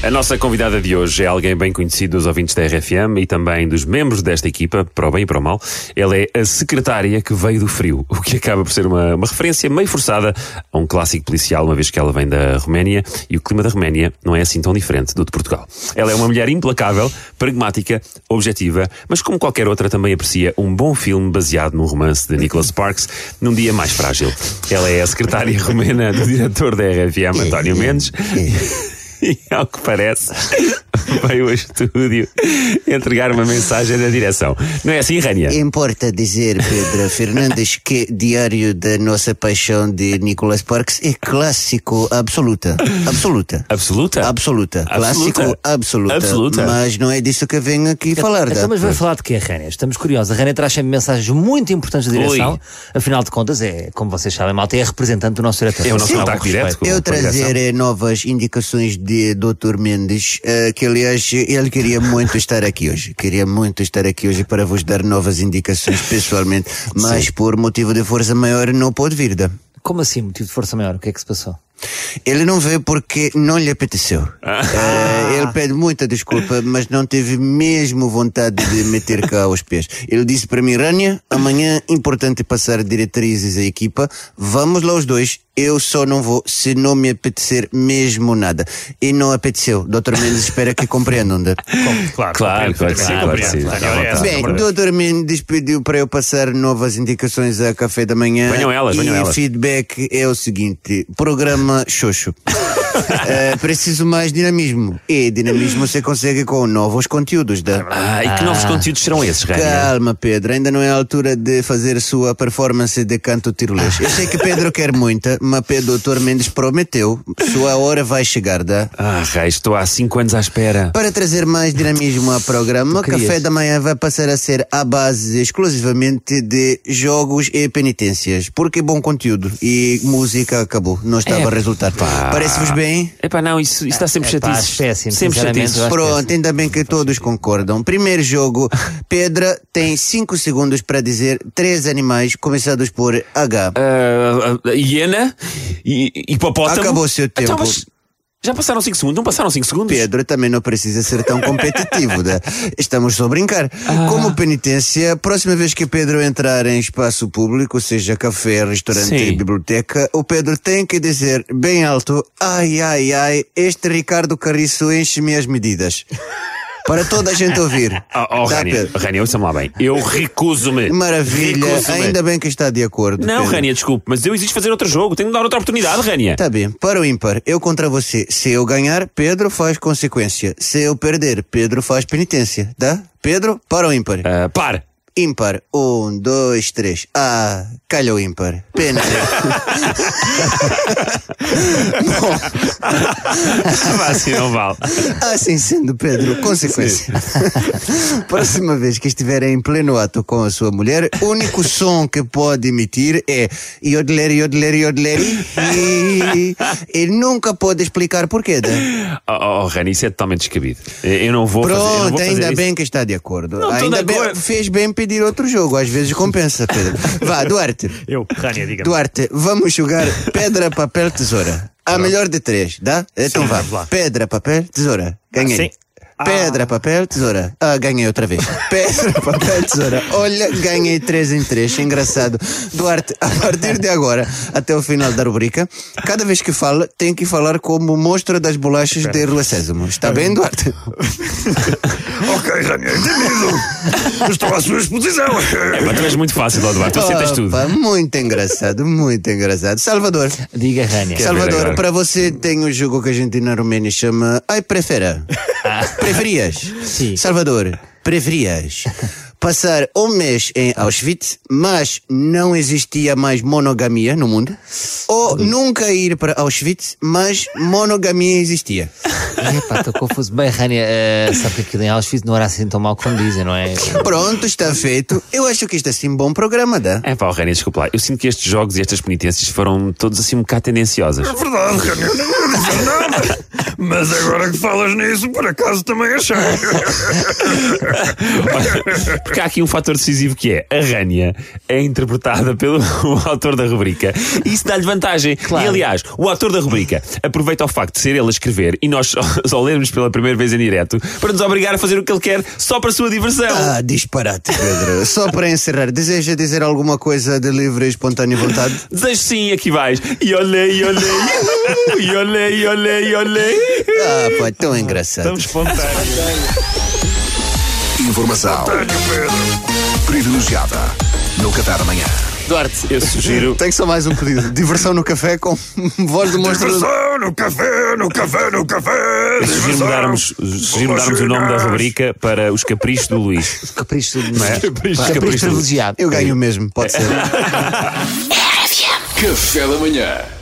A nossa convidada de hoje é alguém bem conhecido dos ouvintes da RFM e também dos membros desta equipa, para o bem e para o mal. Ela é a secretária que veio do frio, o que acaba por ser uma, uma referência meio forçada a um clássico policial, uma vez que ela vem da Roménia e o clima da Roménia não é assim tão diferente do de Portugal. Ela é uma mulher implacável, pragmática, objetiva, mas como qualquer outra também aprecia um bom filme baseado num romance de Nicholas Sparks num dia mais frágil. Ela é a secretária romena do diretor da RFM, António Mendes. E ao que parece, veio ao estúdio entregar uma mensagem da direção. Não é assim, Rania? Importa dizer, Pedro Fernandes, que Diário da Nossa Paixão de Nicholas Sparks é clássico absoluta. Absoluta. Absoluta? Absoluta. Absoluta. Clássico absoluta. Absoluta. Mas não é disso que venho aqui falar. Então, da. mas vai falar de quê, Rania? Estamos curiosos. A Rania traz sempre mensagens muito importantes da direção. Ui. Afinal de contas, é, como vocês sabem, malta, é representante do nosso diretor. É o nosso respeito. direto Eu trazer eh, novas indicações de Dr. Mendes, eh, que aliás ele queria muito estar aqui hoje. Queria muito estar aqui hoje para vos dar novas indicações pessoalmente, mas por motivo de força maior não pôde vir. Da. Como assim, motivo de força maior? O que é que se passou? Ele não veio porque não lhe apeteceu. Eh, ele pede muita desculpa, mas não teve mesmo vontade de meter cá aos pés. Ele disse para mim, Rania, amanhã é importante passar diretrizes à equipa. Vamos lá os dois. Eu só não vou se não me apetecer mesmo nada. E não apeteceu. Dr. Mendes espera que compreendam. né? Claro, claro, claro que sim, claro sim. claro. Vontade. Bem, Dr. Mendes pediu para eu passar novas indicações a café da manhã. Venham elas, e venham elas. feedback é o seguinte: programa mı şu şu. Eh, preciso mais dinamismo. E dinamismo você consegue com novos conteúdos. Da... Ah, e que novos conteúdos serão esses, Rania? Calma, Pedro, ainda não é a altura de fazer sua performance de canto tirolês. Eu sei que Pedro quer muita, mas Pedro Dr. Mendes prometeu, sua hora vai chegar, da. Ah, raios, estou há 5 anos à espera. Para trazer mais dinamismo ao programa, o? Café da Manhã vai passar a ser à base exclusivamente de jogos e penitências. Porque bom conteúdo e música acabou, não estava É, a resultar. Parece-vos bem? Epá, não, isso, isso está sempre É pá, chatice. péssimo, Sempre chatice. Pronto, ainda bem que todos concordam. Primeiro jogo, Pedra tem 5 segundos para dizer três animais começados por H. Ah, ah, hiena, hi- hipopótamo. Acabou o seu Então, tempo. mas já passaram 5 segundos? Não passaram 5 segundos? Pedro também não precisa ser tão competitivo. né? Estamos só a brincar. Ah. Como penitência, próxima vez que Pedro entrar em espaço público, seja café, restaurante, Sim. biblioteca, o Pedro tem que dizer bem alto: ai, ai, ai, este Ricardo Carriço enche-me as medidas. Para toda a gente ouvir. Oh, oh Tá, Rania? Rania, ouça-me lá bem. Eu recuso-me. Maravilha, Recuso-me. ainda bem que está de acordo. Não, Pedro. Rania, desculpe, mas eu exijo fazer outro jogo. Tenho de dar outra oportunidade, Rania. Tá bem, para o ímpar, eu contra você. Se eu ganhar, Pedro faz consequência. Se eu perder, Pedro faz penitência. Tá? Pedro, para o ímpar. Ah, par. Ímpar. Um, dois, três. Ah, calha o ímpar. Pena. Vá, assim não vale. assim sendo, Pedro, consequência. Próxima vez que estiver em pleno ato com a sua mulher, o único som que pode emitir é yodeler, yodeler, yodeler e, e nunca pode explicar porquê. Né? Oh, oh, Rania, isso é totalmente descabido. Eu não vou fazer, eu não vou Pronto, fazer ainda isso. bem que está de acordo. Não, ainda bem, fez bem pedir outro jogo, às vezes compensa, Pedro. Vá, Duarte. Eu, Rania, diga Duarte, vamos jogar pedra, papel, tesoura. A melhor de três, dá? Então vá. Pedra, papel, tesoura. Ganhei. sim. Pedra, papel, tesoura. Ah, ganhei outra vez. Pedra, papel, tesoura. Olha, ganhei três em três. Engraçado. Duarte, a partir de agora, até o final da rubrica, cada vez que fala, tem que falar como monstro das bolachas de Rua Sésamo. Está bem, Duarte? Ok, Rania, entendido. Estou à sua exposição. É, pá, tu és muito fácil, ó, Duarte. Tu aceitas tudo. Opa, muito engraçado, muito engraçado. Salvador. Diga, Rania. Salvador, para você tem um jogo que a gente na Romênia chama Ai Prefera. Preferias? Sim. Salvador, preferias passar um mês em Auschwitz, mas não existia mais monogamia no mundo? Ou nunca ir para Auschwitz, mas monogamia existia? Epá, estou confuso. Bem, Rania, eh, sabe que aquilo em Auschwitz não era assim tão mal como dizem, não é? Pronto, está feito. Eu acho que isto é assim um bom programa, dá? É pá, oh, Rania, desculpa lá. Eu sinto que estes jogos e estas penitências foram todos assim um bocado tendenciosas. É verdade, Rania, não ia dizer nada. Mas agora que falas nisso, por acaso também achei. Porque há aqui um fator decisivo que é a Rânia é interpretada pelo autor da rubrica e isso dá-lhe vantagem. Claro. E aliás, o autor da rubrica aproveita o facto de ser ele a escrever e nós só, lermos pela primeira vez em direto para nos obrigar a fazer o que ele quer só para a sua diversão. Ah, disparate, Pedro. Só para encerrar, deseja dizer alguma coisa de livre e espontânea vontade? Desejo sim, aqui vais. E olhei, e olhei, e olhei, e olhei, e olhei. Ah, pá, tão engraçado. Estamos espontâneos. Informação privilegiada no Café da Manhã. Duarte, eu sugiro. Tenho só mais um pedido. Diversão no café com voz do monstro. Diversão no café, no café, no café. Eu sugiro mudarmos, sugiro mudarmos o nome da rubrica para Os Caprichos do Luís. Capricho do é? Capricho, Capricho do- privilegiado. Eu ganho mesmo, pode ser. Café da Manhã.